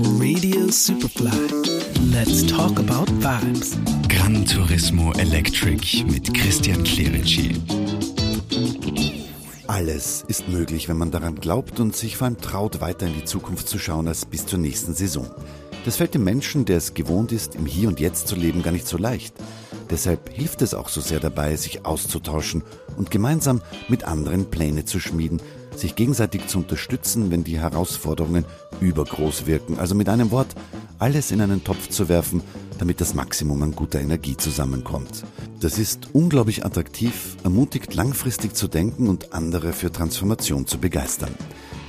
Radio Superfly. Let's talk about vibes. Gran Turismo Electric mit Christian Clerici. Alles ist möglich, wenn man daran glaubt und sich vor allem traut, weiter in die Zukunft zu schauen als bis zur nächsten Saison. Das fällt dem Menschen, der es gewohnt ist, im Hier und Jetzt zu leben, gar nicht so leicht. Deshalb hilft es auch so sehr dabei, sich auszutauschen und gemeinsam mit anderen Pläne zu schmieden, sich gegenseitig zu unterstützen, wenn die Herausforderungen übergroß wirken. Also mit einem Wort, alles in einen Topf zu werfen, damit das Maximum an guter Energie zusammenkommt. Das ist unglaublich attraktiv, ermutigt langfristig zu denken und andere für Transformation zu begeistern.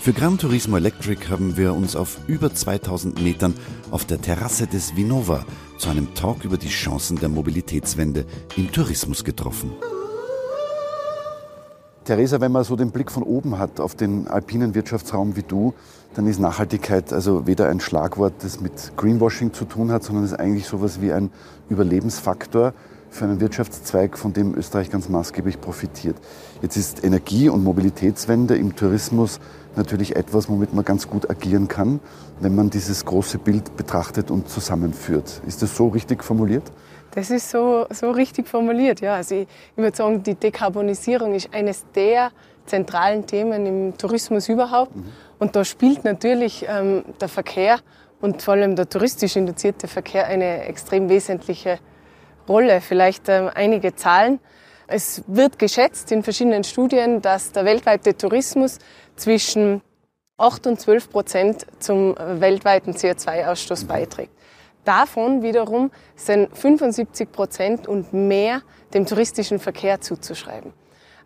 Für Gran Turismo Electric haben wir uns auf über 2000 Metern auf der Terrasse des Vinova zu einem Talk über die Chancen der Mobilitätswende im Tourismus getroffen. Theresa, wenn man so den Blick von oben hat auf den alpinen Wirtschaftsraum wie du, dann ist Nachhaltigkeit also weder ein Schlagwort, das mit Greenwashing zu tun hat, sondern ist eigentlich sowas wie ein Überlebensfaktor für einen Wirtschaftszweig, von dem Österreich ganz maßgeblich profitiert. Jetzt ist Energie- und Mobilitätswende im Tourismus natürlich etwas, womit man ganz gut agieren kann, wenn man dieses große Bild betrachtet und zusammenführt. Ist das so richtig formuliert? Das ist so, so richtig formuliert, ja. Also ich, ich würde sagen, die Dekarbonisierung ist eines der zentralen Themen im Tourismus überhaupt. Mhm. Und da spielt natürlich ähm, der Verkehr und vor allem der touristisch induzierte Verkehr eine extrem wesentliche Rolle. Vielleicht ähm, einige Zahlen. Es wird geschätzt in verschiedenen Studien, dass der weltweite Tourismus zwischen 8 und 12 Prozent zum weltweiten CO2-Ausstoß mhm. beiträgt. Davon wiederum sind 75 Prozent und mehr dem touristischen Verkehr zuzuschreiben.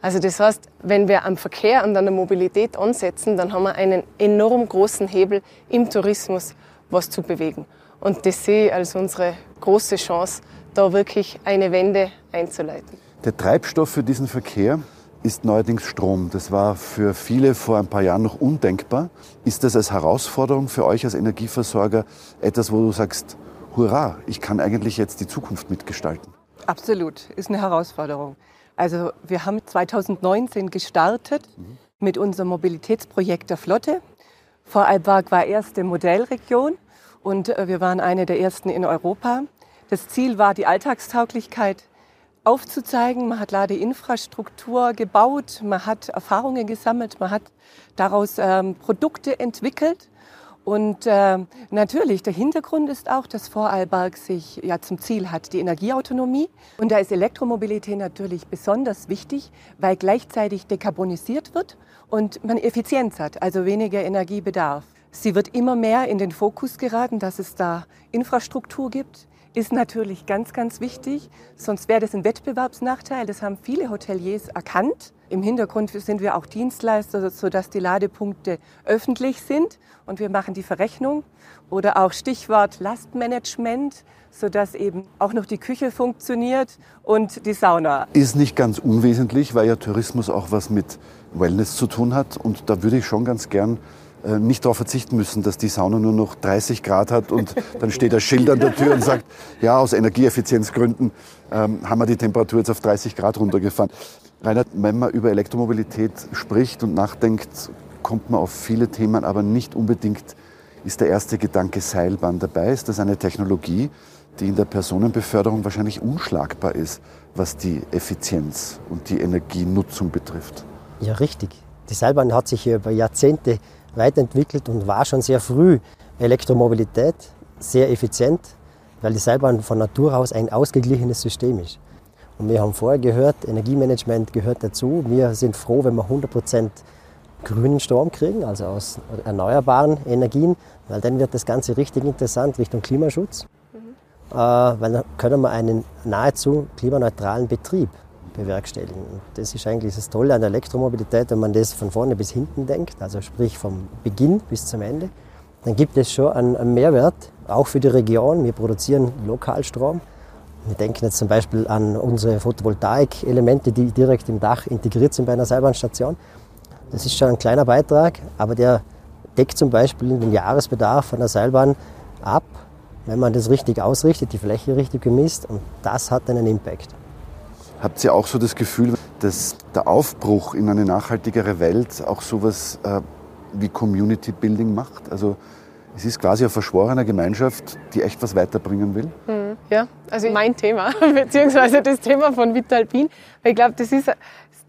Also das heißt, wenn wir am Verkehr und an der Mobilität ansetzen, dann haben wir einen enorm großen Hebel im Tourismus, was zu bewegen. Und das sehe ich als unsere große Chance, da wirklich eine Wende einzuleiten. Der Treibstoff für diesen Verkehr ist neuerdings Strom. Das war für viele vor ein paar Jahren noch undenkbar. Ist das als Herausforderung für euch als Energieversorger etwas, wo du sagst, hurra, ich kann eigentlich jetzt die Zukunft mitgestalten. Absolut, ist eine Herausforderung. Also wir haben 2019 gestartet mhm. mit unserem Mobilitätsprojekt der Flotte. Vorarlberg war erste Modellregion und äh, wir waren eine der ersten in Europa. Das Ziel war die Alltagstauglichkeit aufzuzeigen. Man hat Ladeinfrastruktur gebaut, man hat Erfahrungen gesammelt, man hat daraus ähm, Produkte entwickelt und äh, natürlich, der Hintergrund ist auch, dass Vorarlberg sich ja zum Ziel hat, die Energieautonomie. Und da ist Elektromobilität natürlich besonders wichtig, weil gleichzeitig dekarbonisiert wird und man Effizienz hat, also weniger Energiebedarf. Sie wird immer mehr in den Fokus geraten, dass es da Infrastruktur gibt, ist natürlich ganz, ganz wichtig. Sonst wäre das ein Wettbewerbsnachteil. Das haben viele Hoteliers erkannt. Im Hintergrund sind wir auch Dienstleister, sodass die Ladepunkte öffentlich sind und wir machen die Verrechnung. Oder auch Stichwort Lastmanagement, sodass eben auch noch die Küche funktioniert und die Sauna. Ist nicht ganz unwesentlich, weil ja Tourismus auch was mit Wellness zu tun hat. Und da würde ich schon ganz gern nicht darauf verzichten müssen, dass die Sauna nur noch 30 Grad hat und dann steht ein Schild an der Tür und sagt, ja, aus Energieeffizienzgründen ähm, haben wir die Temperatur jetzt auf 30 Grad runtergefahren. Reinhard, wenn man über Elektromobilität spricht und nachdenkt, kommt man auf viele Themen, aber nicht unbedingt ist der erste Gedanke Seilbahn dabei. Ist das eine Technologie, die in der Personenbeförderung wahrscheinlich unschlagbar ist, was die Effizienz und die Energienutzung betrifft? Ja, richtig. Die Seilbahn hat sich über Jahrzehnte weiterentwickelt und war schon sehr früh Elektromobilität, sehr effizient, weil die Seilbahn von Natur aus ein ausgeglichenes System ist. Und wir haben vorher gehört, Energiemanagement gehört dazu. Wir sind froh, wenn wir 100% grünen Strom kriegen, also aus erneuerbaren Energien, weil dann wird das Ganze richtig interessant Richtung Klimaschutz. Mhm. Äh, weil dann können wir einen nahezu klimaneutralen Betrieb bewerkstelligen. Das ist eigentlich das Tolle an der Elektromobilität, wenn man das von vorne bis hinten denkt, also sprich vom Beginn bis zum Ende, dann gibt es schon einen, einen Mehrwert, auch für die Region. Wir produzieren Lokalstrom. Wir denken jetzt zum Beispiel an unsere Photovoltaik-Elemente, die direkt im Dach integriert sind bei einer Seilbahnstation. Das ist schon ein kleiner Beitrag, aber der deckt zum Beispiel den Jahresbedarf einer Seilbahn ab, wenn man das richtig ausrichtet, die Fläche richtig gemisst und das hat einen Impact. Habt ihr auch so das Gefühl, dass der Aufbruch in eine nachhaltigere Welt auch sowas äh, wie Community Building macht? Also Es ist quasi eine verschworene Gemeinschaft, die echt was weiterbringen will. Mhm. Ja, also mein Thema, beziehungsweise das Thema von Vitalpin. Ich glaube, das ist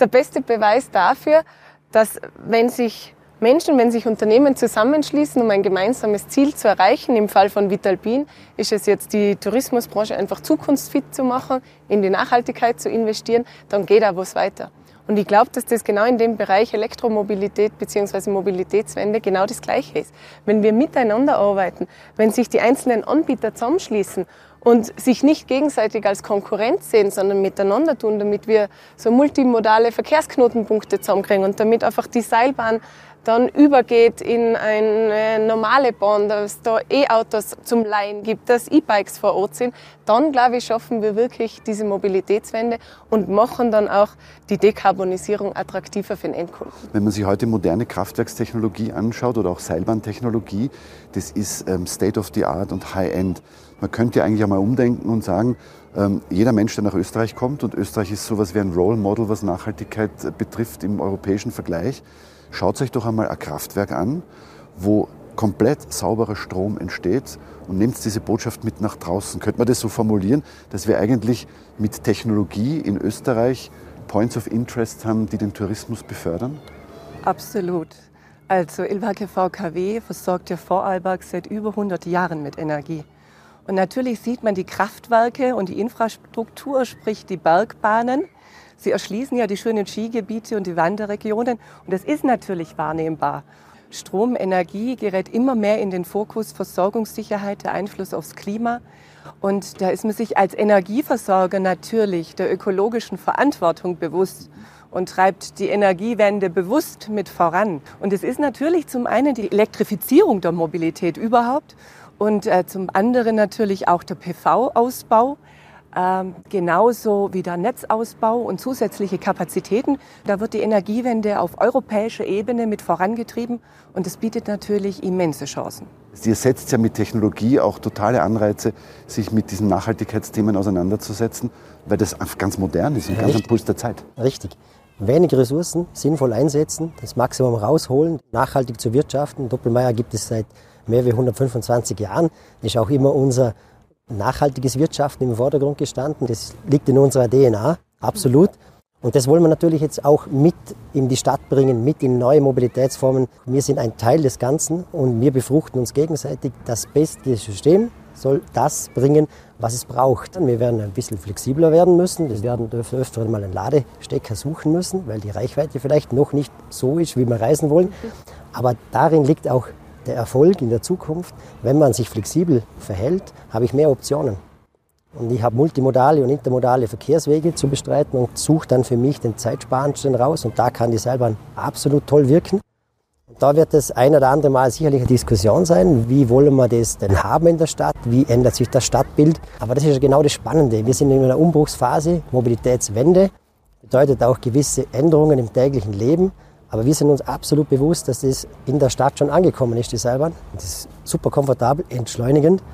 der beste Beweis dafür, dass wenn sich Menschen, wenn sich Unternehmen zusammenschließen, um ein gemeinsames Ziel zu erreichen, im Fall von Vitalpin ist es jetzt die Tourismusbranche einfach zukunftsfit zu machen, in die Nachhaltigkeit zu investieren, dann geht auch was weiter. Und ich glaube, dass das genau in dem Bereich Elektromobilität bzw. Mobilitätswende genau das Gleiche ist. Wenn wir miteinander arbeiten, wenn sich die einzelnen Anbieter zusammenschließen und sich nicht gegenseitig als Konkurrenz sehen, sondern miteinander tun, damit wir so multimodale Verkehrsknotenpunkte zusammenkriegen und damit einfach die Seilbahn dann übergeht in eine normale Bahn, dass da E-Autos zum Leihen gibt, dass E-Bikes vor Ort sind, dann glaube ich, schaffen wir wirklich diese Mobilitätswende und machen dann auch die Dekarbonisierung attraktiver für den Endkunden. Wenn man sich heute moderne Kraftwerkstechnologie anschaut oder auch Seilbahntechnologie, das ist ähm, State of the Art und High-End. Man könnte eigentlich einmal umdenken und sagen, ähm, jeder Mensch, der nach Österreich kommt, und Österreich ist sowas wie ein Role Model, was Nachhaltigkeit betrifft im europäischen Vergleich, Schaut euch doch einmal ein Kraftwerk an, wo komplett sauberer Strom entsteht und nehmt diese Botschaft mit nach draußen. Könnte man das so formulieren, dass wir eigentlich mit Technologie in Österreich Points of Interest haben, die den Tourismus befördern? Absolut. Also Ilvake VKW versorgt ja Vorarlberg seit über 100 Jahren mit Energie. Und natürlich sieht man die Kraftwerke und die Infrastruktur, sprich die Bergbahnen, Sie erschließen ja die schönen Skigebiete und die Wanderregionen und das ist natürlich wahrnehmbar. Strom, Energie gerät immer mehr in den Fokus, Versorgungssicherheit, der Einfluss aufs Klima. Und da ist man sich als Energieversorger natürlich der ökologischen Verantwortung bewusst und treibt die Energiewende bewusst mit voran. Und es ist natürlich zum einen die Elektrifizierung der Mobilität überhaupt und äh, zum anderen natürlich auch der PV-Ausbau. Ähm, genauso wie der Netzausbau und zusätzliche Kapazitäten. Da wird die Energiewende auf europäischer Ebene mit vorangetrieben und es bietet natürlich immense Chancen. Ihr setzt ja mit Technologie auch totale Anreize, sich mit diesen Nachhaltigkeitsthemen auseinanderzusetzen, weil das ganz modern ist und ganz am Puls der Zeit. Richtig. Wenig Ressourcen sinnvoll einsetzen, das Maximum rausholen, nachhaltig zu wirtschaften. Doppelmeier gibt es seit mehr als 125 Jahren. Das ist auch immer unser nachhaltiges Wirtschaften im Vordergrund gestanden. Das liegt in unserer DNA, absolut. Und das wollen wir natürlich jetzt auch mit in die Stadt bringen, mit in neue Mobilitätsformen. Wir sind ein Teil des Ganzen und wir befruchten uns gegenseitig. Das beste System soll das bringen, was es braucht. Wir werden ein bisschen flexibler werden müssen. Wir werden öfter mal einen Ladestecker suchen müssen, weil die Reichweite vielleicht noch nicht so ist, wie wir reisen wollen. Aber darin liegt auch der Erfolg in der Zukunft, wenn man sich flexibel verhält, habe ich mehr Optionen. Und ich habe multimodale und intermodale Verkehrswege zu bestreiten und suche dann für mich den zeitsparendsten raus. Und da kann die Seilbahn absolut toll wirken. Und da wird es ein oder andere Mal sicherlich eine Diskussion sein. Wie wollen wir das denn haben in der Stadt? Wie ändert sich das Stadtbild? Aber das ist genau das Spannende. Wir sind in einer Umbruchsphase, Mobilitätswende. Bedeutet auch gewisse Änderungen im täglichen Leben. Aber wir sind uns absolut bewusst, dass das in der Stadt schon angekommen ist, die Seilbahn. Das ist super komfortabel, entschleunigend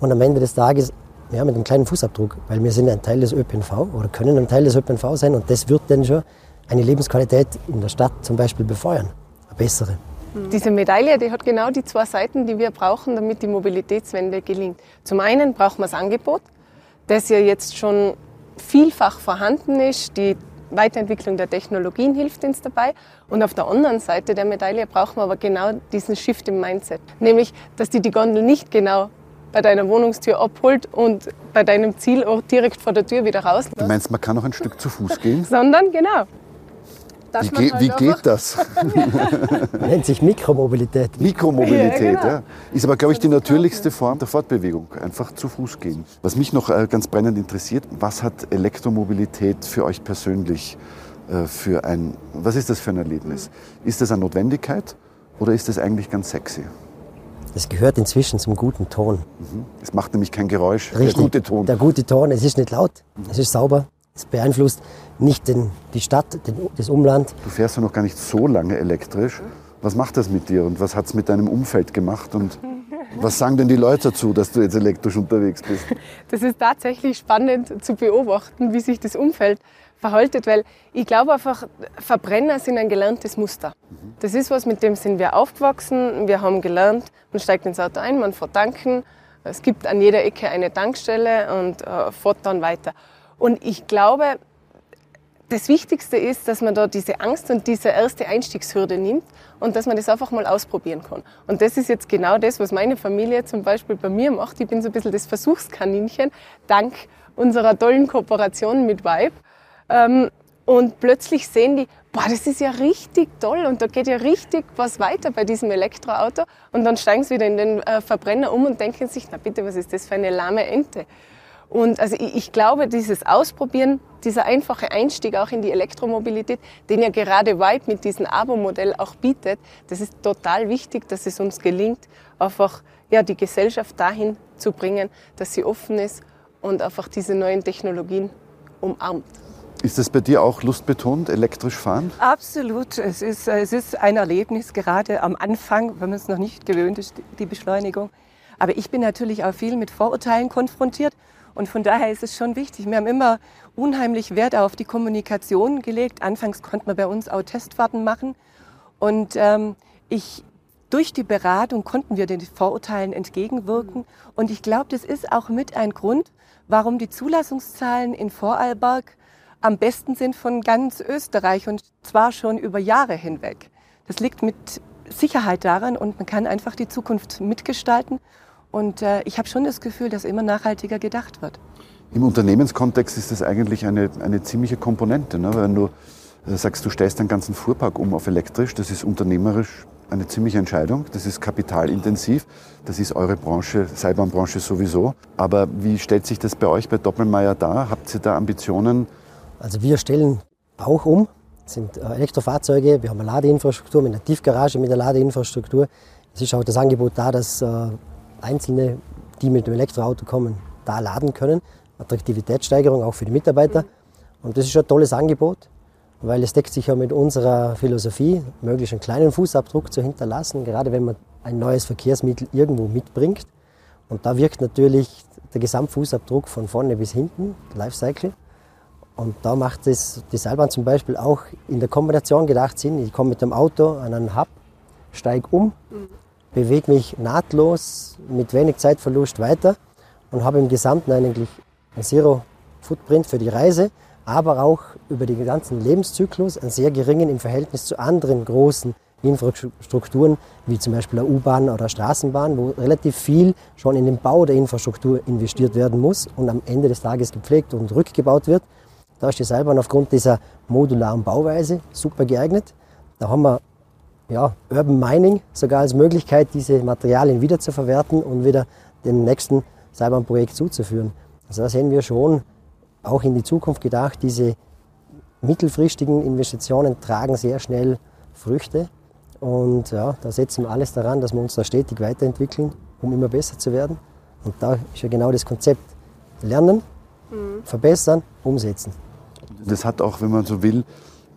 und am Ende des Tages ja, mit einem kleinen Fußabdruck, weil wir sind ein Teil des ÖPNV oder können ein Teil des ÖPNV sein und das wird dann schon eine Lebensqualität in der Stadt zum Beispiel befeuern, eine bessere. Diese Medaille, die hat genau die zwei Seiten, die wir brauchen, damit die Mobilitätswende gelingt. Zum einen brauchen wir das Angebot, das ja jetzt schon vielfach vorhanden ist. Die Weiterentwicklung der Technologien hilft uns dabei. Und auf der anderen Seite der Medaille brauchen wir aber genau diesen Shift im Mindset. Nämlich, dass die die Gondel nicht genau bei deiner Wohnungstür abholt und bei deinem Zielort direkt vor der Tür wieder raus. Du meinst, man kann noch ein Stück zu Fuß gehen? Sondern, genau, wie, ge halt wie geht das? Nennt sich Mikromobilität. Mikromobilität, ja. Genau. ja. Ist aber, glaube ich, die natürlichste Form der Fortbewegung. Einfach zu Fuß gehen. Was mich noch äh, ganz brennend interessiert, was hat Elektromobilität für euch persönlich äh, für ein, was ist das für ein Erlebnis? Ist das eine Notwendigkeit oder ist das eigentlich ganz sexy? Es gehört inzwischen zum guten Ton. Mhm. Es macht nämlich kein Geräusch. Richtig, der gute Ton. Der gute Ton. Es ist nicht laut, es ist sauber. Es beeinflusst nicht den, die Stadt, den, das Umland. Du fährst ja noch gar nicht so lange elektrisch. Was macht das mit dir und was hat es mit deinem Umfeld gemacht? Und was sagen denn die Leute dazu, dass du jetzt elektrisch unterwegs bist? Das ist tatsächlich spannend zu beobachten, wie sich das Umfeld verhaltet, weil ich glaube einfach, Verbrenner sind ein gelerntes Muster. Das ist was, mit dem sind wir aufgewachsen. Wir haben gelernt, man steigt ins Auto ein, man fährt tanken. Es gibt an jeder Ecke eine Tankstelle und äh, fährt dann weiter. Und ich glaube, das Wichtigste ist, dass man da diese Angst und diese erste Einstiegshürde nimmt und dass man das einfach mal ausprobieren kann. Und das ist jetzt genau das, was meine Familie zum Beispiel bei mir macht. Ich bin so ein bisschen das Versuchskaninchen, dank unserer tollen Kooperation mit Vibe. Ähm, und plötzlich sehen die, boah, das ist ja richtig toll und da geht ja richtig was weiter bei diesem Elektroauto. Und dann steigen sie wieder in den äh, Verbrenner um und denken sich, na bitte, was ist das für eine lahme Ente? Und also ich, ich glaube, dieses Ausprobieren, dieser einfache Einstieg auch in die Elektromobilität, den ja gerade Vibe mit diesem Abo-Modell auch bietet, das ist total wichtig, dass es uns gelingt, einfach ja, die Gesellschaft dahin zu bringen, dass sie offen ist und einfach diese neuen Technologien umarmt. Ist das bei dir auch lustbetont, elektrisch fahren? Absolut. Es ist, es ist ein Erlebnis, gerade am Anfang, wenn man es noch nicht gewöhnt ist, die Beschleunigung. Aber ich bin natürlich auch viel mit Vorurteilen konfrontiert. Und von daher ist es schon wichtig. Wir haben immer unheimlich Wert auf die Kommunikation gelegt. Anfangs konnte man bei uns auch Testfahrten machen. Und ähm, ich, durch die Beratung konnten wir den Vorurteilen entgegenwirken. Und ich glaube, das ist auch mit ein Grund, warum die Zulassungszahlen in Vorarlberg am besten sind von ganz Österreich und zwar schon über Jahre hinweg. Das liegt mit Sicherheit daran und man kann einfach die Zukunft mitgestalten. Und äh, ich habe schon das Gefühl, dass immer nachhaltiger gedacht wird. Im Unternehmenskontext ist das eigentlich eine, eine ziemliche Komponente. Ne? Wenn du äh, sagst, du stellst deinen ganzen Fuhrpark um auf elektrisch, das ist unternehmerisch eine ziemliche Entscheidung. Das ist kapitalintensiv. Das ist eure Branche, Seilbahnbranche sowieso. Aber wie stellt sich das bei euch bei Doppelmeier dar? Habt ihr da Ambitionen? Also wir stellen auch um. Das sind äh, Elektrofahrzeuge. Wir haben eine Ladeinfrastruktur mit einer Tiefgarage mit der Ladeinfrastruktur. Es ist auch das Angebot da, dass äh, Einzelne, die mit dem Elektroauto kommen, da laden können. Attraktivitätssteigerung auch für die Mitarbeiter. Und das ist schon ein tolles Angebot weil es deckt sich ja mit unserer Philosophie, möglichst einen kleinen Fußabdruck zu hinterlassen, gerade wenn man ein neues Verkehrsmittel irgendwo mitbringt. Und da wirkt natürlich der Gesamtfußabdruck von vorne bis hinten, Lifecycle. Und da macht es die Seilbahn zum Beispiel auch in der Kombination gedacht Sinn. Ich komme mit dem Auto an einen Hub, steige um, mhm. Bewege mich nahtlos mit wenig Zeitverlust weiter und habe im Gesamten eigentlich ein Zero Footprint für die Reise aber auch über den ganzen Lebenszyklus einen sehr geringen im Verhältnis zu anderen großen Infrastrukturen, wie zum Beispiel eine U-Bahn oder Straßenbahn, wo relativ viel schon in den Bau der Infrastruktur investiert werden muss und am Ende des Tages gepflegt und rückgebaut wird. Da ist die Seilbahn aufgrund dieser modularen Bauweise super geeignet. Da haben wir ja, Urban Mining sogar als Möglichkeit, diese Materialien wieder zu verwerten und wieder dem nächsten Seilbahnprojekt zuzuführen. Also da sehen wir schon auch in die Zukunft gedacht, diese mittelfristigen Investitionen tragen sehr schnell Früchte. Und ja, da setzen wir alles daran, dass wir uns da stetig weiterentwickeln, um immer besser zu werden. Und da ist ja genau das Konzept. Lernen, mhm. verbessern, umsetzen. Das hat auch, wenn man so will,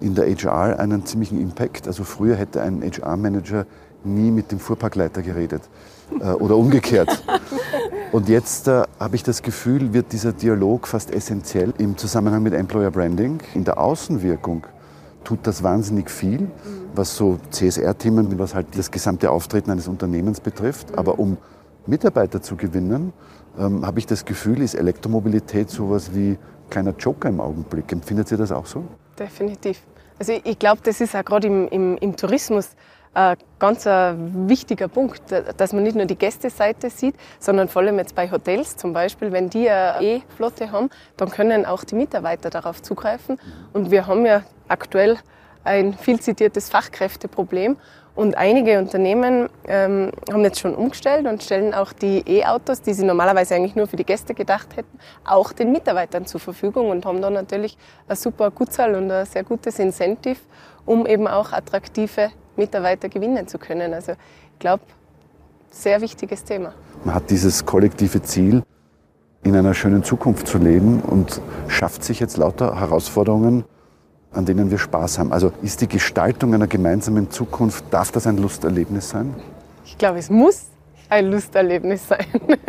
in der HR einen ziemlichen Impact. Also früher hätte ein HR-Manager nie mit dem Fuhrparkleiter geredet äh, oder umgekehrt. Und jetzt äh, habe ich das Gefühl, wird dieser Dialog fast essentiell im Zusammenhang mit Employer Branding. In der Außenwirkung tut das wahnsinnig viel, was so CSR-Themen, was halt das gesamte Auftreten eines Unternehmens betrifft. Aber um Mitarbeiter zu gewinnen, ähm, habe ich das Gefühl, ist Elektromobilität sowas wie kleiner Joker im Augenblick. Empfindet ihr das auch so? Definitiv. Also ich, glaube, das ist auch gerade im, im, im Tourismus ein ganz ein wichtiger Punkt, dass man nicht nur die Gästeseite sieht, sondern vor allem jetzt bei Hotels zum Beispiel, wenn die eine E-Flotte haben, dann können auch die Mitarbeiter darauf zugreifen. Und wir haben ja aktuell ein viel zitiertes Fachkräfteproblem. Und einige Unternehmen ähm, haben jetzt schon umgestellt und stellen auch die E-Autos, die sie normalerweise eigentlich nur für die Gäste gedacht hätten, auch den Mitarbeitern zur Verfügung und haben da natürlich eine super Gutzahl und ein sehr gutes Incentive, um eben auch attraktive Mitarbeiter gewinnen zu können. Also ich glaube, sehr wichtiges Thema. Man hat dieses kollektive Ziel, in einer schönen Zukunft zu leben und schafft sich jetzt lauter Herausforderungen, an denen wir Spaß haben. Also ist die Gestaltung einer gemeinsamen Zukunft, darf das ein Lusterlebnis sein? Ich glaube, es muss ein Lusterlebnis sein.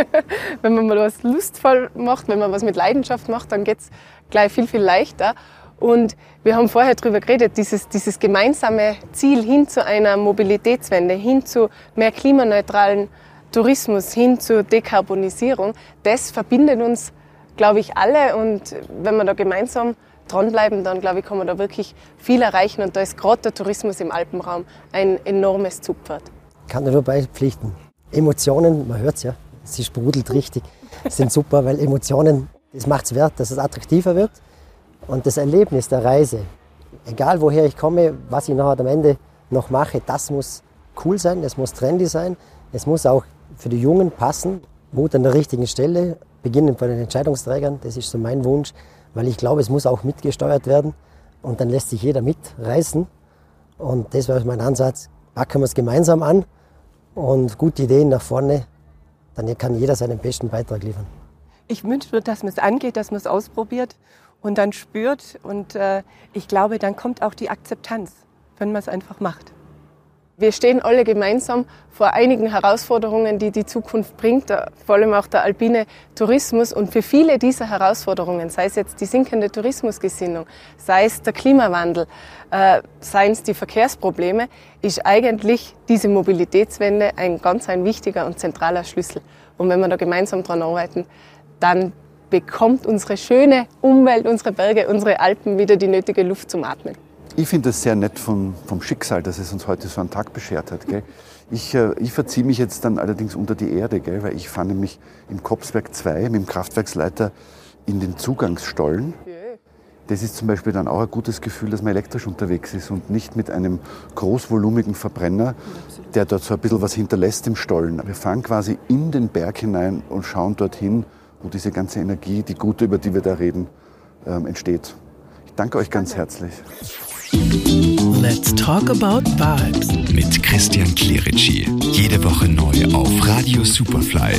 wenn man mal was lustvoll macht, wenn man was mit Leidenschaft macht, dann geht es gleich viel, viel leichter. Und wir haben vorher darüber geredet, dieses, dieses gemeinsame Ziel hin zu einer Mobilitätswende, hin zu mehr klimaneutralen Tourismus, hin zur Dekarbonisierung, das verbindet uns, glaube ich, alle. Und wenn wir da gemeinsam dranbleiben, dann glaube ich, kann man da wirklich viel erreichen. Und da ist gerade der Tourismus im Alpenraum ein enormes Zugpferd. Kann nur beipflichten. Emotionen, man hört es ja, sie sprudelt richtig, sind super, weil Emotionen, das macht es wert, dass es attraktiver wird. Und das Erlebnis der Reise, egal woher ich komme, was ich nachher am Ende noch mache, das muss cool sein, es muss trendy sein, es muss auch für die Jungen passen, Mut an der richtigen Stelle, beginnen bei den Entscheidungsträgern, das ist so mein Wunsch, weil ich glaube, es muss auch mitgesteuert werden und dann lässt sich jeder mitreißen. Und das wäre mein Ansatz, packen wir es gemeinsam an und gute Ideen nach vorne, dann kann jeder seinen besten Beitrag liefern. Ich wünsche mir, dass man es angeht, dass man es ausprobiert und dann spürt. Und äh, ich glaube, dann kommt auch die Akzeptanz, wenn man es einfach macht. Wir stehen alle gemeinsam vor einigen Herausforderungen, die die Zukunft bringt, vor allem auch der alpine Tourismus. Und für viele dieser Herausforderungen, sei es jetzt die sinkende Tourismusgesinnung, sei es der Klimawandel, äh, seien es die Verkehrsprobleme, ist eigentlich diese Mobilitätswende ein ganz ein wichtiger und zentraler Schlüssel. Und wenn wir da gemeinsam dran arbeiten, dann bekommt unsere schöne Umwelt, unsere Berge, unsere Alpen wieder die nötige Luft zum Atmen. Ich finde es sehr nett vom, vom Schicksal, dass es uns heute so einen Tag beschert hat. Gell? Ich, äh, ich verziehe mich jetzt dann allerdings unter die Erde, gell? weil ich fahre nämlich im Kopsberg 2 mit dem Kraftwerksleiter in den Zugangsstollen. Das ist zum Beispiel dann auch ein gutes Gefühl, dass man elektrisch unterwegs ist und nicht mit einem großvolumigen Verbrenner, der dort so ein bisschen was hinterlässt im Stollen. Wir fahren quasi in den Berg hinein und schauen dorthin, wo diese ganze Energie, die gute, über die wir da reden, ähm, entsteht. Ich danke euch ganz herzlich. Let's talk about vibes mit Christian Clerici. Jede Woche neu auf Radio Superfly